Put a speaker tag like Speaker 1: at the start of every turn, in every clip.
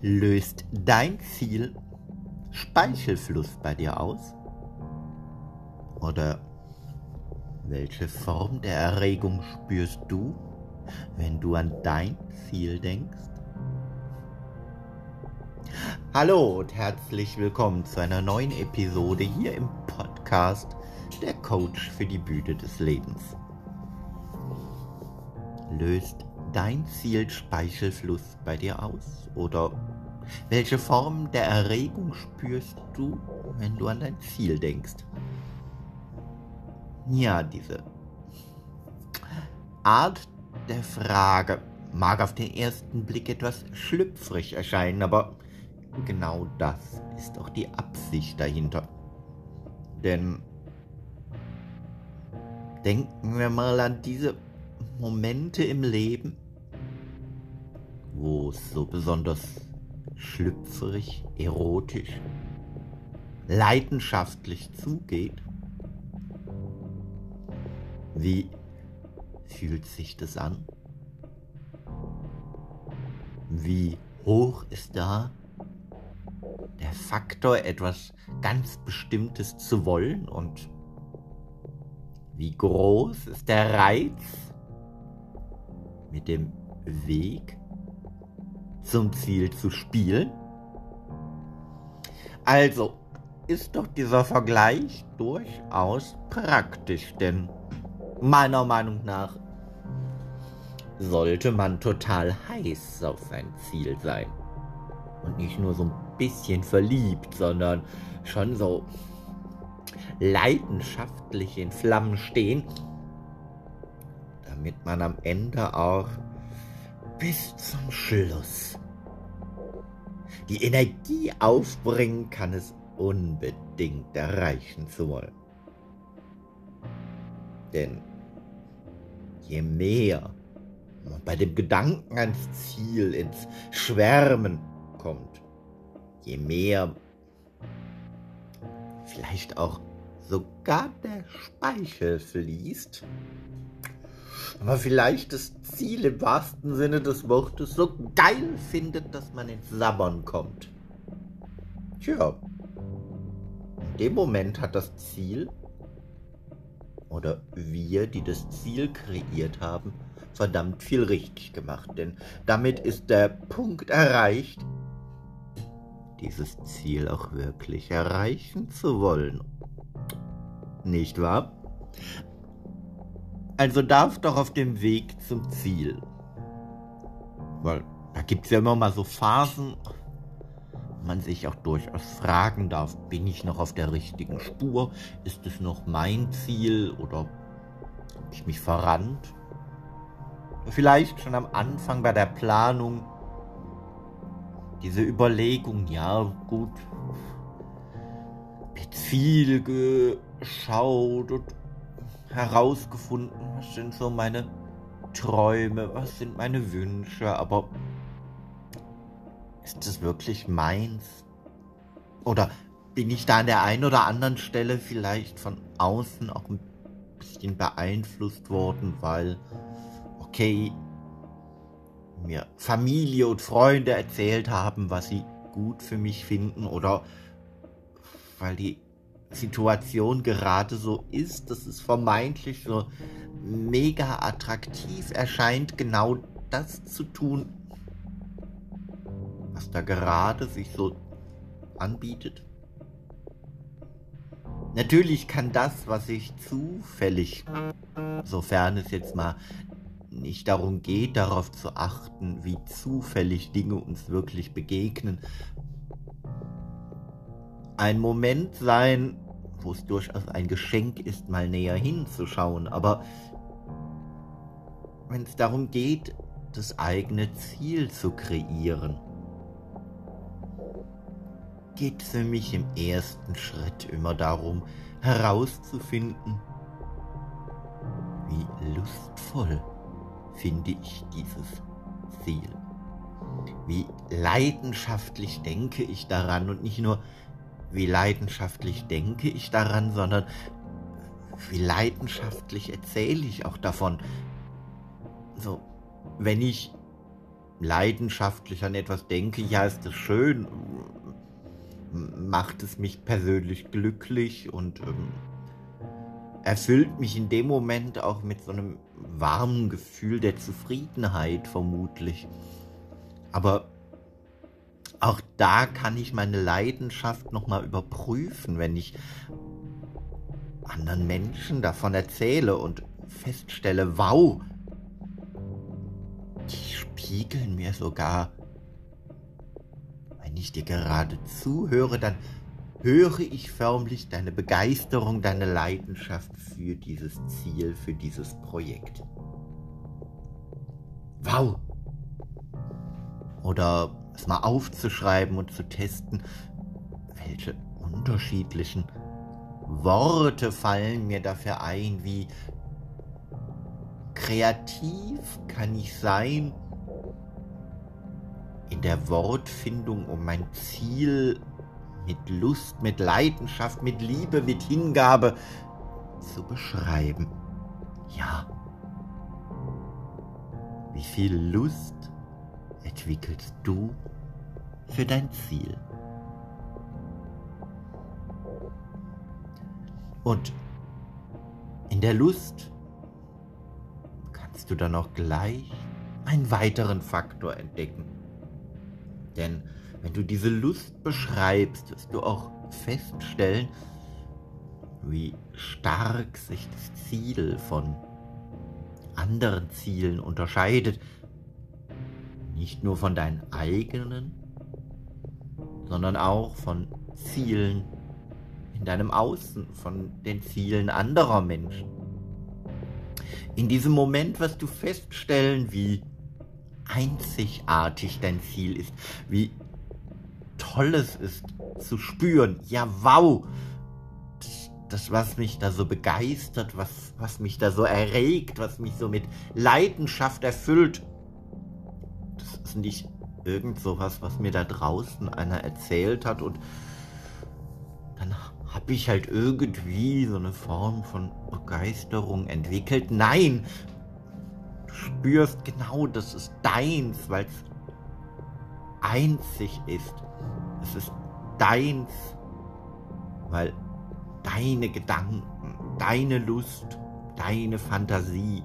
Speaker 1: Löst dein Ziel Speichelfluss bei dir aus? Oder welche Form der Erregung spürst du, wenn du an dein Ziel denkst? Hallo und herzlich willkommen zu einer neuen Episode hier im Podcast Der Coach für die Bühne des Lebens. Löst dein Ziel Speichelfluss bei dir aus? Oder welche Form der Erregung spürst du, wenn du an dein Ziel denkst? Ja, diese Art der Frage mag auf den ersten Blick etwas schlüpfrig erscheinen, aber genau das ist auch die Absicht dahinter. Denn denken wir mal an diese Momente im Leben, wo es so besonders schlüpfrig, erotisch, leidenschaftlich zugeht? Wie fühlt sich das an? Wie hoch ist da der Faktor, etwas ganz Bestimmtes zu wollen und wie groß ist der Reiz mit dem Weg zum Ziel zu spielen? Also ist doch dieser Vergleich durchaus praktisch, denn meiner Meinung nach sollte man total heiß auf sein Ziel sein. Und nicht nur so ein bisschen verliebt, sondern schon so leidenschaftlich in Flammen stehen, damit man am Ende auch bis zum Schluss die Energie aufbringen kann, es unbedingt erreichen zu wollen. Denn je mehr man bei dem Gedanken ans Ziel, ins Schwärmen kommt, je mehr vielleicht auch sogar der Speichel fließt, aber vielleicht das Ziel im wahrsten Sinne des Wortes so geil findet, dass man ins Sabbern kommt. Tja, in dem Moment hat das Ziel oder wir, die das Ziel kreiert haben, verdammt viel richtig gemacht, denn damit ist der Punkt erreicht, dieses Ziel auch wirklich erreichen zu wollen. Nicht wahr? Also darf doch auf dem Weg zum Ziel. Weil da gibt es ja immer mal so Phasen, wo man sich auch durchaus fragen darf, bin ich noch auf der richtigen Spur? Ist es noch mein Ziel oder habe ich mich verrannt? Vielleicht schon am Anfang bei der Planung diese Überlegung, ja gut, jetzt viel geschaut und herausgefunden, was sind so meine Träume, was sind meine Wünsche, aber ist es wirklich meins? Oder bin ich da an der einen oder anderen Stelle vielleicht von außen auch ein bisschen beeinflusst worden, weil, okay, mir Familie und Freunde erzählt haben, was sie gut für mich finden oder weil die Situation gerade so ist, dass es vermeintlich so mega attraktiv erscheint, genau das zu tun, was da gerade sich so anbietet. Natürlich kann das, was sich zufällig, sofern es jetzt mal nicht darum geht, darauf zu achten, wie zufällig Dinge uns wirklich begegnen, ein Moment sein, wo es durchaus ein Geschenk ist, mal näher hinzuschauen. Aber wenn es darum geht, das eigene Ziel zu kreieren, geht es für mich im ersten Schritt immer darum, herauszufinden, wie lustvoll finde ich dieses Ziel. Wie leidenschaftlich denke ich daran und nicht nur, wie leidenschaftlich denke ich daran, sondern wie leidenschaftlich erzähle ich auch davon. So, wenn ich leidenschaftlich an etwas denke, ja, ist es schön, macht es mich persönlich glücklich und ähm, erfüllt mich in dem Moment auch mit so einem warmen Gefühl der Zufriedenheit vermutlich. Aber da kann ich meine Leidenschaft nochmal überprüfen, wenn ich anderen Menschen davon erzähle und feststelle, wow, die spiegeln mir sogar. Wenn ich dir gerade zuhöre, dann höre ich förmlich deine Begeisterung, deine Leidenschaft für dieses Ziel, für dieses Projekt. Wow! Oder es mal aufzuschreiben und zu testen, welche unterschiedlichen Worte fallen mir dafür ein, wie kreativ kann ich sein in der Wortfindung, um mein Ziel mit Lust, mit Leidenschaft, mit Liebe, mit Hingabe zu beschreiben. Ja. Wie viel Lust entwickelst du für dein Ziel? Und in der Lust kannst du dann auch gleich einen weiteren Faktor entdecken. Denn wenn du diese Lust beschreibst, wirst du auch feststellen, wie stark sich das Ziel von anderen Zielen unterscheidet. Nicht nur von deinen eigenen, sondern auch von Zielen in deinem Außen, von den Zielen anderer Menschen. In diesem Moment wirst du feststellen, wie einzigartig dein Ziel ist, wie toll es ist zu spüren. Ja, wow! Das, was mich da so begeistert, was, was mich da so erregt, was mich so mit Leidenschaft erfüllt, ist nicht irgend sowas, was mir da draußen einer erzählt hat und dann habe ich halt irgendwie so eine Form von Begeisterung entwickelt. Nein, du spürst genau, das ist deins, weil es einzig ist. Es ist deins, weil deine Gedanken, deine Lust, deine Fantasie,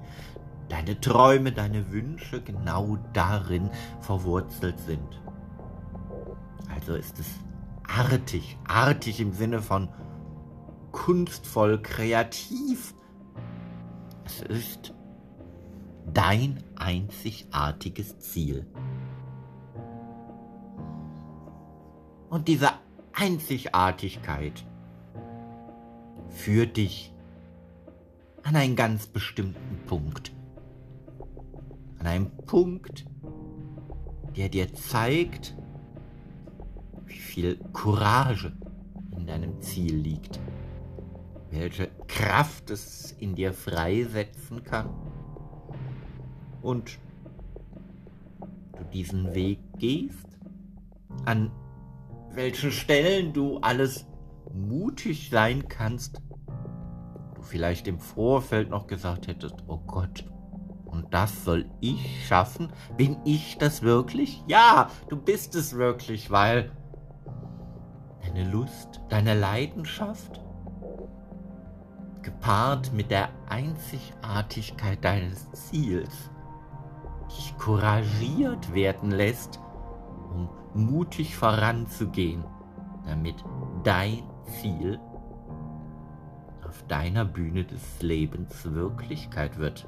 Speaker 1: deine Träume, deine Wünsche genau darin verwurzelt sind. Also ist es artig, artig im Sinne von kunstvoll, kreativ. Es ist dein einzigartiges Ziel. Und diese Einzigartigkeit führt dich an einen ganz bestimmten Punkt. An einen Punkt, der dir zeigt, wie viel Courage in deinem Ziel liegt, welche Kraft es in dir freisetzen kann. Und du diesen Weg gehst, an welchen Stellen du alles mutig sein kannst, du vielleicht im Vorfeld noch gesagt hättest, oh Gott, und das soll ich schaffen? Bin ich das wirklich? Ja, du bist es wirklich, weil deine Lust, deine Leidenschaft, gepaart mit der Einzigartigkeit deines Ziels, dich couragiert werden lässt, um mutig voranzugehen, damit dein Ziel auf deiner Bühne des Lebens Wirklichkeit wird.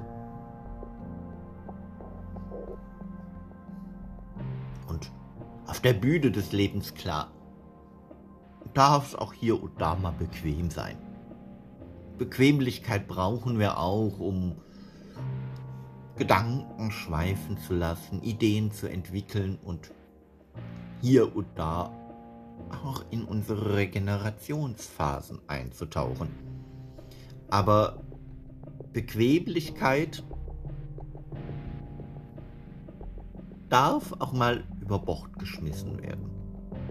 Speaker 1: Auf der Bühne des Lebens klar, darf es auch hier und da mal bequem sein. Bequemlichkeit brauchen wir auch, um Gedanken schweifen zu lassen, Ideen zu entwickeln und hier und da auch in unsere Regenerationsphasen einzutauchen. Aber Bequemlichkeit darf auch mal über Bord geschmissen werden.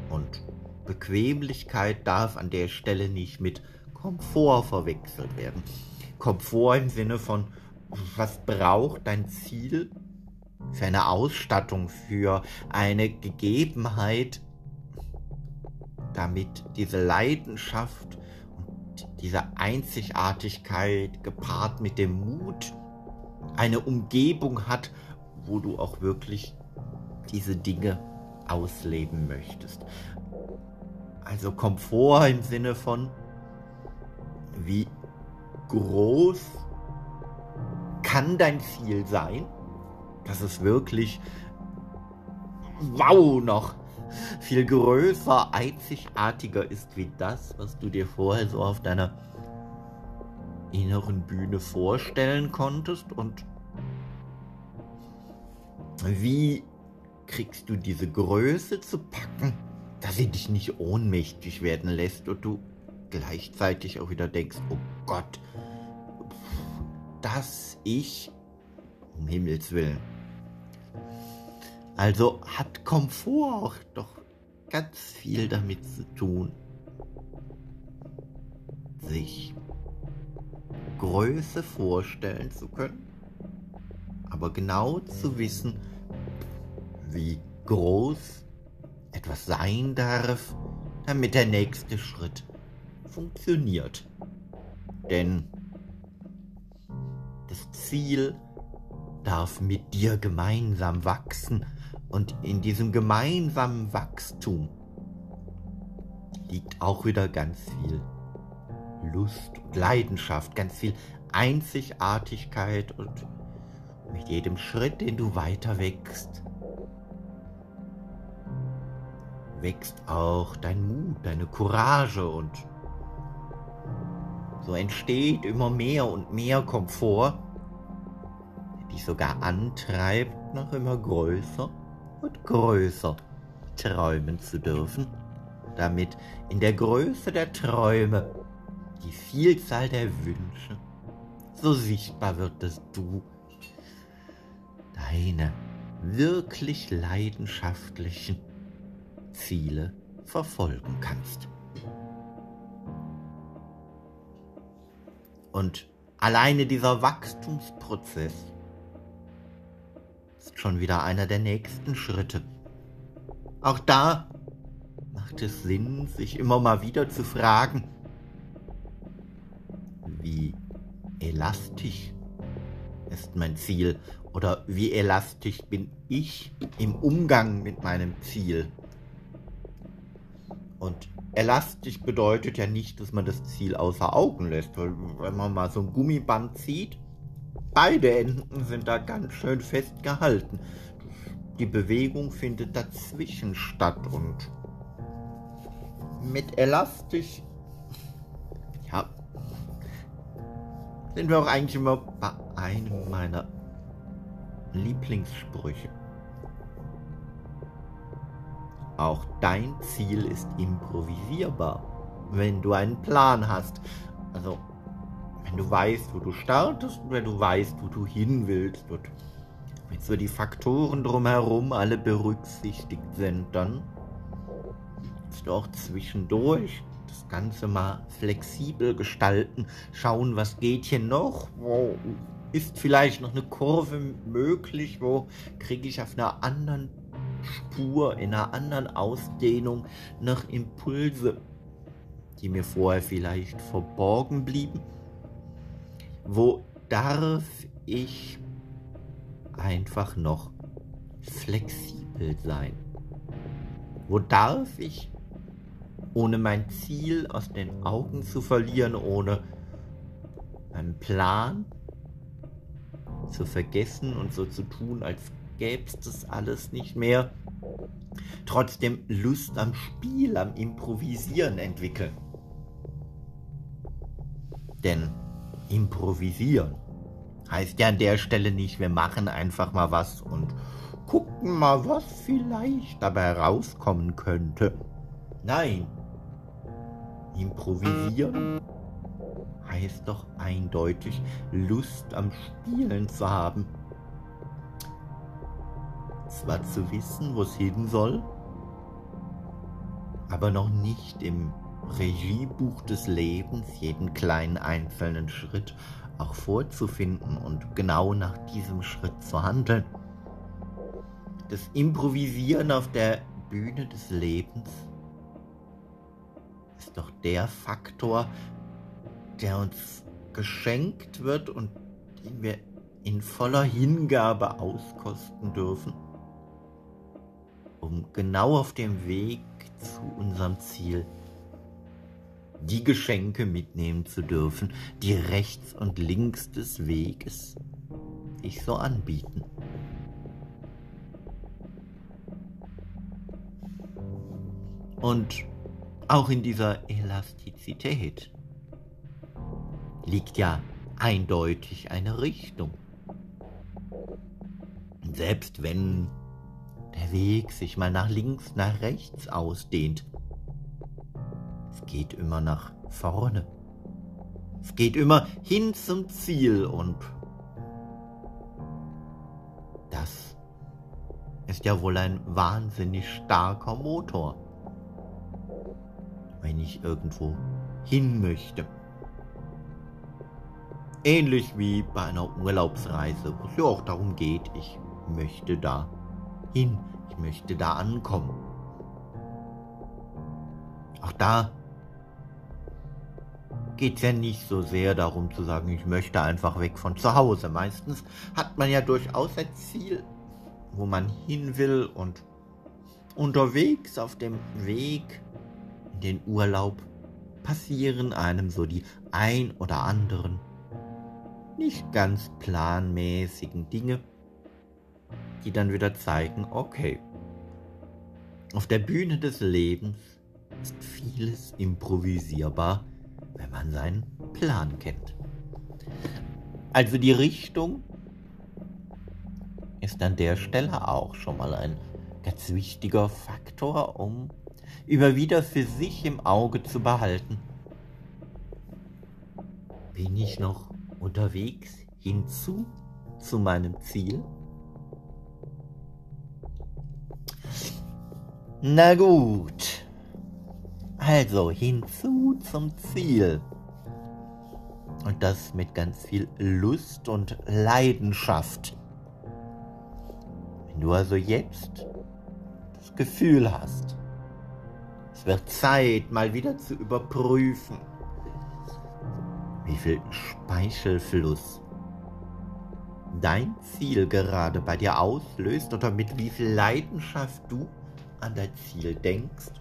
Speaker 1: Und Bequemlichkeit darf an der Stelle nicht mit Komfort verwechselt werden. Komfort im Sinne von, was braucht dein Ziel, für eine Ausstattung, für eine Gegebenheit, damit diese Leidenschaft und diese Einzigartigkeit gepaart mit dem Mut eine Umgebung hat, wo du auch wirklich diese Dinge ausleben möchtest. Also Komfort im Sinne von, wie groß kann dein Ziel sein, dass es wirklich, wow, noch viel größer, einzigartiger ist wie das, was du dir vorher so auf deiner inneren Bühne vorstellen konntest und wie kriegst du diese Größe zu packen, dass sie dich nicht ohnmächtig werden lässt und du gleichzeitig auch wieder denkst, oh Gott, dass ich, um Himmels willen. Also hat Komfort auch doch ganz viel damit zu tun, sich Größe vorstellen zu können, aber genau zu wissen, wie groß etwas sein darf, damit der nächste Schritt funktioniert. Denn das Ziel darf mit dir gemeinsam wachsen und in diesem gemeinsamen Wachstum liegt auch wieder ganz viel Lust und Leidenschaft, ganz viel Einzigartigkeit und mit jedem Schritt, den du weiter wächst, wächst auch dein Mut, deine Courage und so entsteht immer mehr und mehr Komfort, der dich sogar antreibt, noch immer größer und größer träumen zu dürfen, damit in der Größe der Träume die Vielzahl der Wünsche so sichtbar wird, dass du deine wirklich leidenschaftlichen Ziele verfolgen kannst. Und alleine dieser Wachstumsprozess ist schon wieder einer der nächsten Schritte. Auch da macht es Sinn, sich immer mal wieder zu fragen, wie elastisch ist mein Ziel oder wie elastisch bin ich im Umgang mit meinem Ziel. Und elastisch bedeutet ja nicht, dass man das Ziel außer Augen lässt, wenn man mal so ein Gummiband zieht, beide Enden sind da ganz schön festgehalten. Die Bewegung findet dazwischen statt und mit elastisch, ja, sind wir auch eigentlich immer bei einem meiner Lieblingssprüche. Auch dein Ziel ist improvisierbar, wenn du einen Plan hast. Also, wenn du weißt, wo du startest und wenn du weißt, wo du hin willst und wenn so die Faktoren drumherum alle berücksichtigt sind, dann kannst du auch zwischendurch das Ganze mal flexibel gestalten, schauen, was geht hier noch, wo ist vielleicht noch eine Kurve möglich, wo kriege ich auf einer anderen Spur, in einer anderen Ausdehnung nach Impulse, die mir vorher vielleicht verborgen blieben? Wo darf ich einfach noch flexibel sein? Wo darf ich, ohne mein Ziel aus den Augen zu verlieren, ohne meinen Plan zu vergessen und so zu tun, als gäbe es das alles nicht mehr, trotzdem Lust am Spiel, am Improvisieren entwickeln. Denn improvisieren heißt ja an der Stelle nicht, wir machen einfach mal was und gucken mal, was vielleicht dabei rauskommen könnte. Nein, improvisieren heißt doch eindeutig Lust am Spielen zu haben zwar zu wissen, wo es hin soll, aber noch nicht im Regiebuch des Lebens jeden kleinen einzelnen Schritt auch vorzufinden und genau nach diesem Schritt zu handeln. das Improvisieren auf der Bühne des Lebens ist doch der Faktor, der uns geschenkt wird und den wir in voller Hingabe auskosten dürfen, um genau auf dem Weg zu unserem Ziel die Geschenke mitnehmen zu dürfen, die rechts und links des Weges sich so anbieten. Und auch in dieser Elastizität liegt ja eindeutig eine Richtung. Selbst wenn der Weg sich mal nach links, nach rechts ausdehnt, es geht immer nach vorne. Es geht immer hin zum Ziel und das ist ja wohl ein wahnsinnig starker Motor, wenn ich irgendwo hin möchte. Ähnlich wie bei einer Urlaubsreise, wo es ja auch darum geht, ich möchte da hin, ich möchte da ankommen. Auch da geht es ja nicht so sehr darum zu sagen, ich möchte einfach weg von zu Hause. Meistens hat man ja durchaus ein Ziel, wo man hin will und unterwegs auf dem Weg in den Urlaub passieren einem so die ein oder anderen nicht ganz planmäßigen Dinge, die dann wieder zeigen, okay, auf der Bühne des Lebens ist vieles improvisierbar, wenn man seinen Plan kennt. Also die Richtung ist an der Stelle auch schon mal ein ganz wichtiger Faktor, um immer wieder für sich im Auge zu behalten. Bin ich noch unterwegs hinzu zu meinem Ziel? Na gut. Also hinzu zum Ziel. Und das mit ganz viel Lust und Leidenschaft. Wenn du also jetzt das Gefühl hast, es wird Zeit, mal wieder zu überprüfen, wie viel Speichelfluss dein Ziel gerade bei dir auslöst oder mit wie viel Leidenschaft du an dein Ziel denkst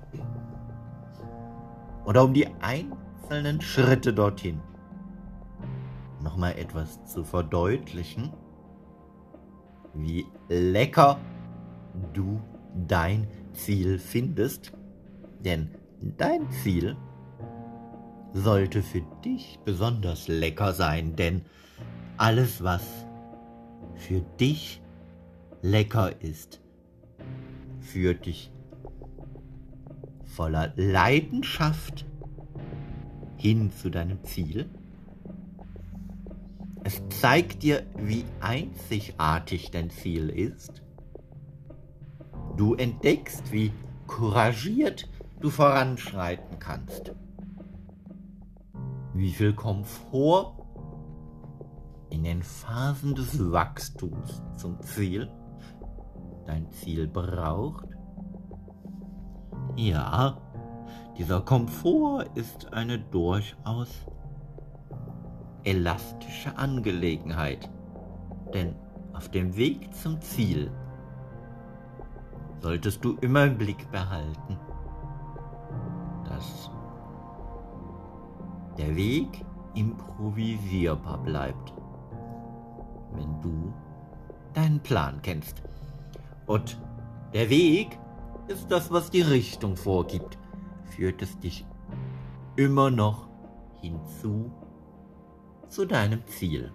Speaker 1: oder um die einzelnen Schritte dorthin nochmal etwas zu verdeutlichen, wie lecker du dein Ziel findest, denn dein Ziel sollte für dich besonders lecker sein, denn alles, was für dich lecker ist, führt dich voller Leidenschaft hin zu deinem Ziel. Es zeigt dir, wie einzigartig dein Ziel ist. Du entdeckst, wie couragiert du voranschreiten kannst. Wie viel Komfort in den Phasen des Wachstums zum Ziel dein Ziel braucht ja, dieser Komfort ist eine durchaus elastische Angelegenheit, denn auf dem Weg zum Ziel solltest du immer im Blick behalten, dass der Weg improvisierbar bleibt, wenn du deinen Plan kennst. Und der Weg ist das, was die Richtung vorgibt, führt es dich immer noch hinzu zu deinem Ziel.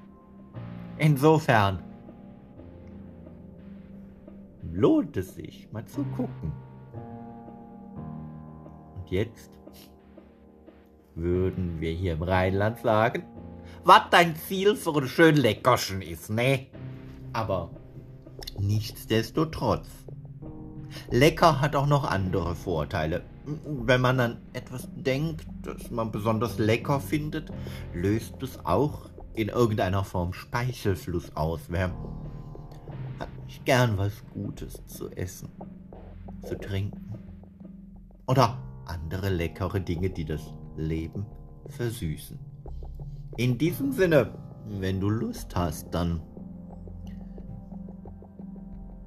Speaker 1: Insofern lohnt es sich, mal zu gucken. Und jetzt würden wir hier im Rheinland sagen, was dein Ziel für ein schön Leckerchen ist, ne? Aber nichtsdestotrotz Lecker hat auch noch andere Vorteile. Wenn man an etwas denkt, das man besonders lecker findet, löst es auch in irgendeiner Form Speichelfluss aus. Wer hat ich gern was Gutes zu essen, zu trinken oder andere leckere Dinge, die das Leben versüßen. In diesem Sinne, wenn du Lust hast, dann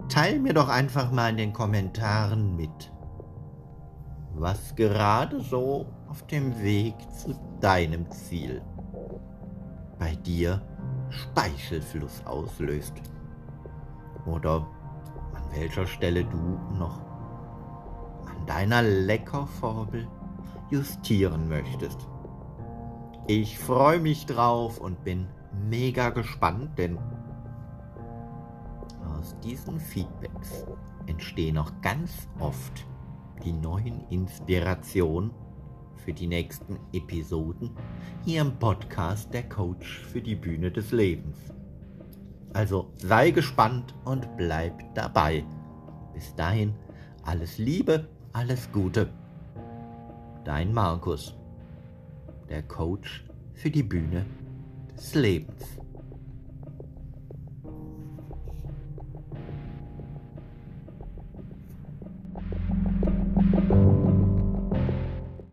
Speaker 1: teil mir doch einfach mal in den Kommentaren mit, was gerade so auf dem Weg zu deinem Ziel bei dir Speichelfluss auslöst. Oder an welcher Stelle du noch an deiner Leckerformel justieren möchtest. Ich freue mich drauf und bin mega gespannt, denn aus diesen Feedbacks entstehen auch ganz oft die neuen Inspirationen für die nächsten Episoden hier im Podcast Der Coach für die Bühne des Lebens. Also sei gespannt und bleib dabei. Bis dahin alles Liebe, alles Gute. Dein Markus, der Coach für die Bühne des Lebens.